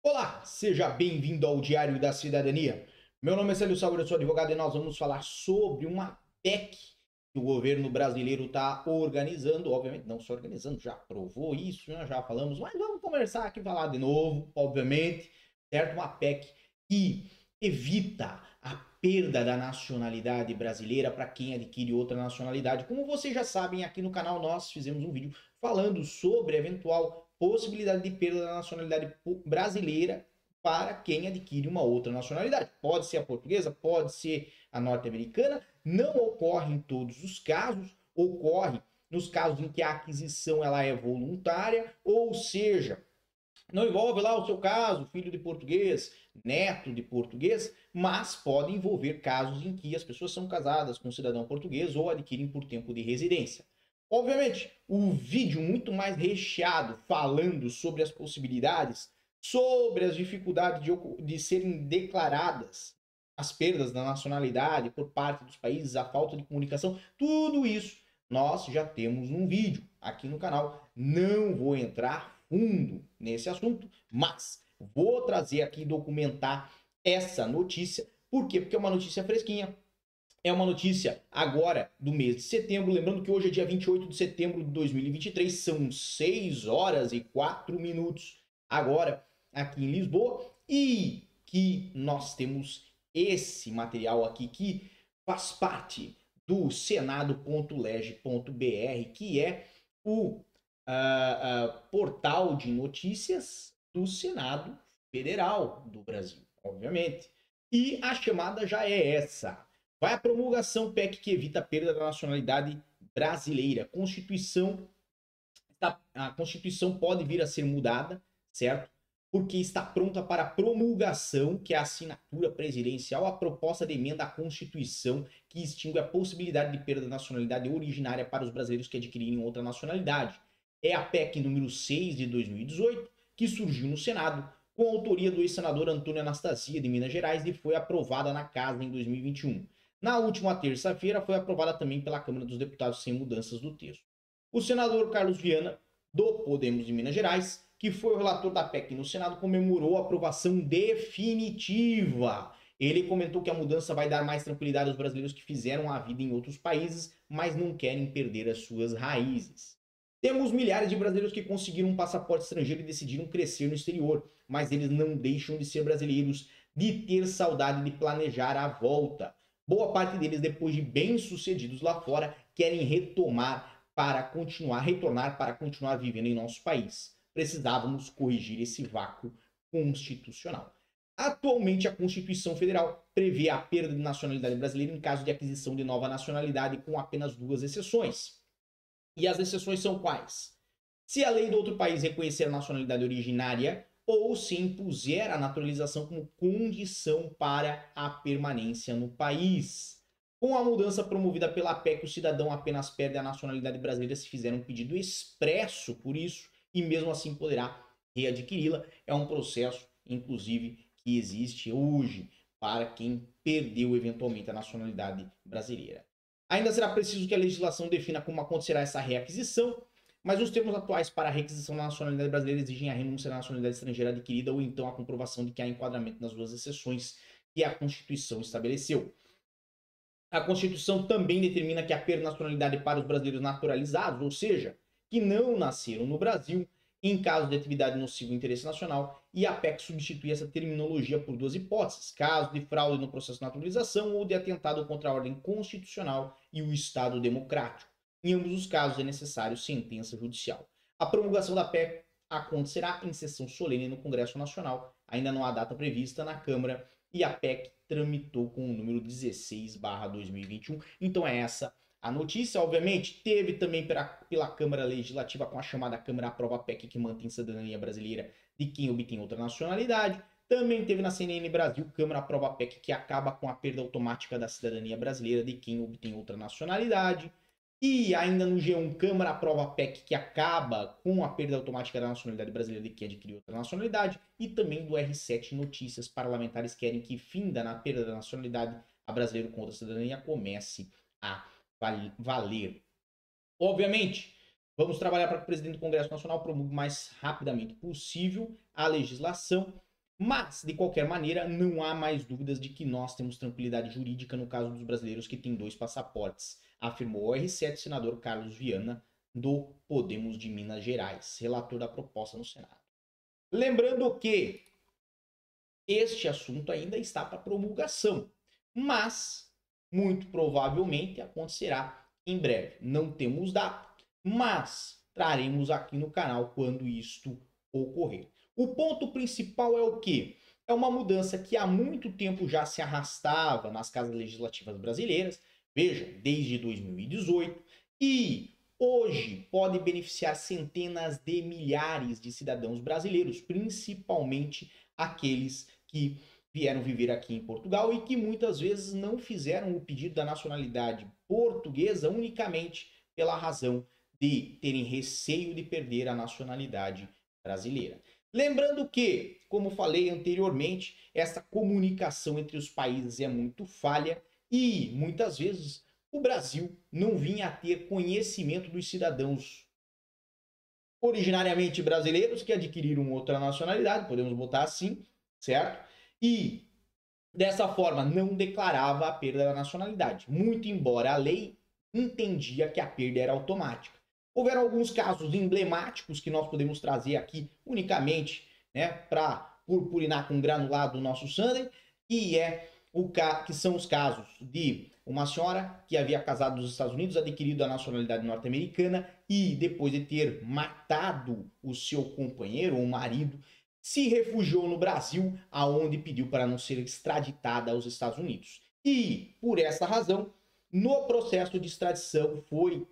Olá, seja bem-vindo ao Diário da Cidadania. Meu nome é Célio Sauer, eu sou advogado e nós vamos falar sobre uma PEC que o governo brasileiro está organizando, obviamente não só organizando, já aprovou isso, nós já falamos, mas vamos conversar aqui, falar de novo, obviamente, certo? Uma PEC que evita a perda da nacionalidade brasileira para quem adquire outra nacionalidade. Como vocês já sabem, aqui no canal nós fizemos um vídeo falando sobre eventual possibilidade de perda da nacionalidade brasileira para quem adquire uma outra nacionalidade. Pode ser a portuguesa, pode ser a norte-americana, não ocorre em todos os casos, ocorre nos casos em que a aquisição ela é voluntária, ou seja, não envolve lá o seu caso, filho de português, neto de português, mas pode envolver casos em que as pessoas são casadas com um cidadão português ou adquirem por tempo de residência. Obviamente, o vídeo muito mais recheado falando sobre as possibilidades, sobre as dificuldades de, de serem declaradas as perdas da nacionalidade por parte dos países, a falta de comunicação, tudo isso nós já temos num vídeo aqui no canal. Não vou entrar fundo nesse assunto, mas vou trazer aqui documentar essa notícia. Por quê? Porque é uma notícia fresquinha. É uma notícia agora do mês de setembro. Lembrando que hoje é dia 28 de setembro de 2023, são 6 horas e 4 minutos agora aqui em Lisboa. E que nós temos esse material aqui que faz parte do senado.lege.br, que é o uh, uh, portal de notícias do Senado Federal do Brasil, obviamente. E a chamada já é essa. Vai a promulgação PEC que evita a perda da nacionalidade brasileira. Constituição a Constituição pode vir a ser mudada, certo? Porque está pronta para promulgação, que é a assinatura presidencial, a proposta de emenda à Constituição que extingue a possibilidade de perda da nacionalidade originária para os brasileiros que adquirirem outra nacionalidade é a PEC número 6 de 2018, que surgiu no Senado, com a autoria do ex-senador Antônio Anastasia de Minas Gerais e foi aprovada na Casa em 2021. Na última terça-feira foi aprovada também pela Câmara dos Deputados sem mudanças do texto. O senador Carlos Viana, do Podemos de Minas Gerais, que foi o relator da PEC no Senado, comemorou a aprovação definitiva. Ele comentou que a mudança vai dar mais tranquilidade aos brasileiros que fizeram a vida em outros países, mas não querem perder as suas raízes. Temos milhares de brasileiros que conseguiram um passaporte estrangeiro e decidiram crescer no exterior, mas eles não deixam de ser brasileiros, de ter saudade de planejar a volta. Boa parte deles, depois de bem-sucedidos lá fora, querem retomar para continuar, retornar para continuar vivendo em nosso país. Precisávamos corrigir esse vácuo constitucional. Atualmente, a Constituição Federal prevê a perda de nacionalidade brasileira em caso de aquisição de nova nacionalidade, com apenas duas exceções. E as exceções são quais? Se a lei do outro país reconhecer a nacionalidade originária ou se impuser a naturalização como condição para a permanência no país. Com a mudança promovida pela PEC, o cidadão apenas perde a nacionalidade brasileira se fizer um pedido expresso por isso e mesmo assim poderá readquiri-la. É um processo, inclusive, que existe hoje para quem perdeu eventualmente a nacionalidade brasileira. Ainda será preciso que a legislação defina como acontecerá essa reaquisição, mas os termos atuais para a requisição da nacionalidade brasileira exigem a renúncia da nacionalidade estrangeira adquirida ou então a comprovação de que há enquadramento nas duas exceções que a Constituição estabeleceu. A Constituição também determina que a pernacionalidade para os brasileiros naturalizados, ou seja, que não nasceram no Brasil, em caso de atividade nociva ao interesse nacional, e a PEC substitui essa terminologia por duas hipóteses: caso de fraude no processo de naturalização ou de atentado contra a ordem constitucional e o Estado democrático. Em ambos os casos é necessário sentença judicial. A promulgação da PEC acontecerá em sessão solene no Congresso Nacional. Ainda não há data prevista na Câmara e a PEC tramitou com o número 16/2021. Então é essa a notícia, obviamente, teve também pela, pela Câmara Legislativa com a chamada Câmara Aprova PEC que mantém cidadania brasileira de quem obtém outra nacionalidade. Também teve na CNN Brasil Câmara Aprova PEC que acaba com a perda automática da cidadania brasileira de quem obtém outra nacionalidade. E ainda no G1, Câmara aprova PEC que acaba com a perda automática da nacionalidade brasileira de quem adquiriu outra nacionalidade. E também do R7 Notícias, parlamentares querem que finda na perda da nacionalidade a brasileiro com outra cidadania comece a valer. Obviamente, vamos trabalhar para que o presidente do Congresso Nacional promulgue o mais rapidamente possível a legislação Mas, de qualquer maneira, não há mais dúvidas de que nós temos tranquilidade jurídica no caso dos brasileiros que têm dois passaportes, afirmou o R7 senador Carlos Viana, do Podemos de Minas Gerais, relator da proposta no Senado. Lembrando que este assunto ainda está para promulgação, mas muito provavelmente acontecerá em breve. Não temos data, mas traremos aqui no canal quando isto ocorrer. O ponto principal é o que? É uma mudança que há muito tempo já se arrastava nas casas legislativas brasileiras, veja, desde 2018, e hoje pode beneficiar centenas de milhares de cidadãos brasileiros, principalmente aqueles que vieram viver aqui em Portugal e que muitas vezes não fizeram o pedido da nacionalidade portuguesa unicamente pela razão de terem receio de perder a nacionalidade brasileira. Lembrando que, como falei anteriormente, essa comunicação entre os países é muito falha e muitas vezes o Brasil não vinha a ter conhecimento dos cidadãos originariamente brasileiros que adquiriram outra nacionalidade, podemos botar assim, certo? E dessa forma não declarava a perda da nacionalidade, muito embora a lei entendia que a perda era automática. Houveram alguns casos emblemáticos que nós podemos trazer aqui unicamente né, para purpurinar com granulado o nosso Sunday, e é o que são os casos de uma senhora que havia casado nos Estados Unidos, adquirido a nacionalidade norte-americana e depois de ter matado o seu companheiro ou marido, se refugiou no Brasil, aonde pediu para não ser extraditada aos Estados Unidos. E por essa razão, no processo de extradição foi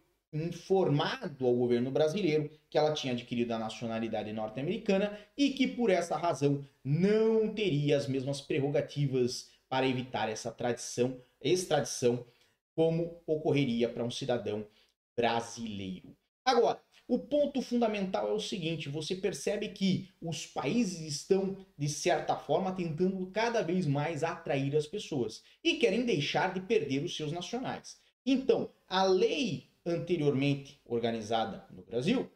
informado ao governo brasileiro que ela tinha adquirido a nacionalidade norte-americana e que por essa razão não teria as mesmas prerrogativas para evitar essa tradição, extradição, como ocorreria para um cidadão brasileiro. Agora, o ponto fundamental é o seguinte: você percebe que os países estão, de certa forma, tentando cada vez mais atrair as pessoas e querem deixar de perder os seus nacionais. Então, a lei anteriormente organizada no Brasil,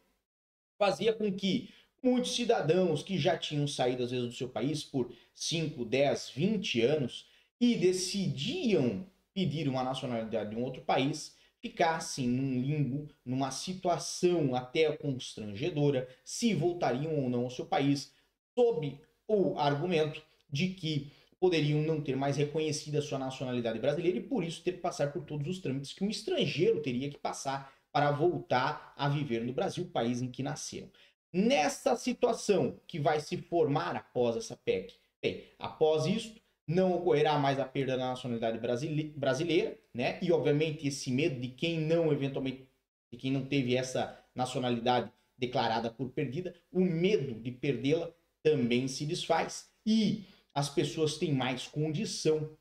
fazia com que muitos cidadãos que já tinham saído às vezes do seu país por 5, 10, 20 anos e decidiam pedir uma nacionalidade de um outro país, ficassem num limbo, numa situação até constrangedora, se voltariam ou não ao seu país, sob o argumento de que poderiam não ter mais reconhecido a sua nacionalidade brasileira e por isso ter que passar por todos os trâmites que um estrangeiro teria que passar para voltar a viver no Brasil, país em que nasceram. Nessa situação que vai se formar após essa PEC, bem, após isso, não ocorrerá mais a perda da nacionalidade brasileira, né? E obviamente esse medo de quem não eventualmente, de quem não teve essa nacionalidade declarada por perdida, o medo de perdê-la também se desfaz e as pessoas têm mais condição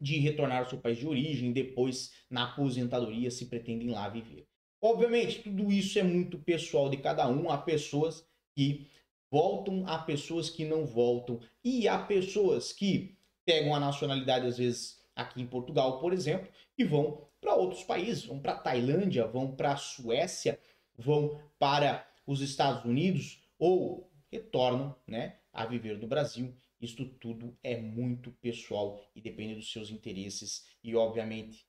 de retornar ao seu país de origem, depois na aposentadoria se pretendem lá viver. Obviamente, tudo isso é muito pessoal de cada um, há pessoas que voltam, há pessoas que não voltam. E há pessoas que pegam a nacionalidade às vezes aqui em Portugal, por exemplo, e vão para outros países, vão para Tailândia, vão para a Suécia, vão para os Estados Unidos ou retornam, né, a viver no Brasil isto tudo é muito pessoal e depende dos seus interesses e, obviamente,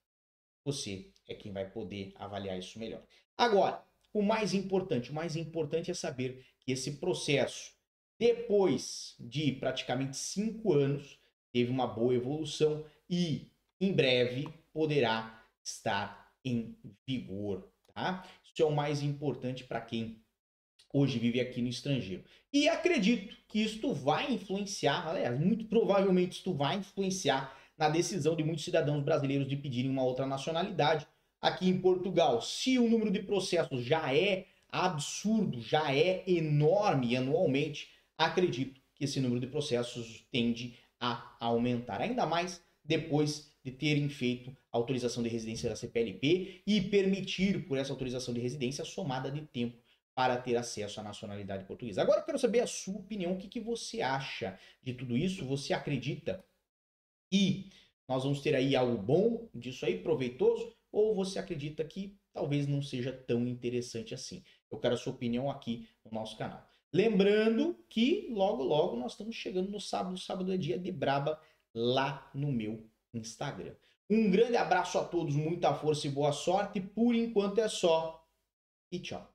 você é quem vai poder avaliar isso melhor. Agora, o mais importante, o mais importante é saber que esse processo, depois de praticamente cinco anos, teve uma boa evolução e em breve poderá estar em vigor. Tá? Isso é o mais importante para quem hoje vive aqui no estrangeiro. E acredito que isto vai influenciar, aliás, muito provavelmente isto vai influenciar na decisão de muitos cidadãos brasileiros de pedirem uma outra nacionalidade aqui em Portugal. Se o número de processos já é absurdo, já é enorme anualmente, acredito que esse número de processos tende a aumentar, ainda mais depois de terem feito a autorização de residência da CPLP e permitir por essa autorização de residência a somada de tempo para ter acesso à nacionalidade portuguesa. Agora eu quero saber a sua opinião, o que, que você acha de tudo isso? Você acredita que nós vamos ter aí algo bom disso aí, proveitoso? Ou você acredita que talvez não seja tão interessante assim? Eu quero a sua opinião aqui no nosso canal. Lembrando que logo, logo nós estamos chegando no sábado. Sábado é dia de braba lá no meu Instagram. Um grande abraço a todos, muita força e boa sorte. Por enquanto é só. E tchau.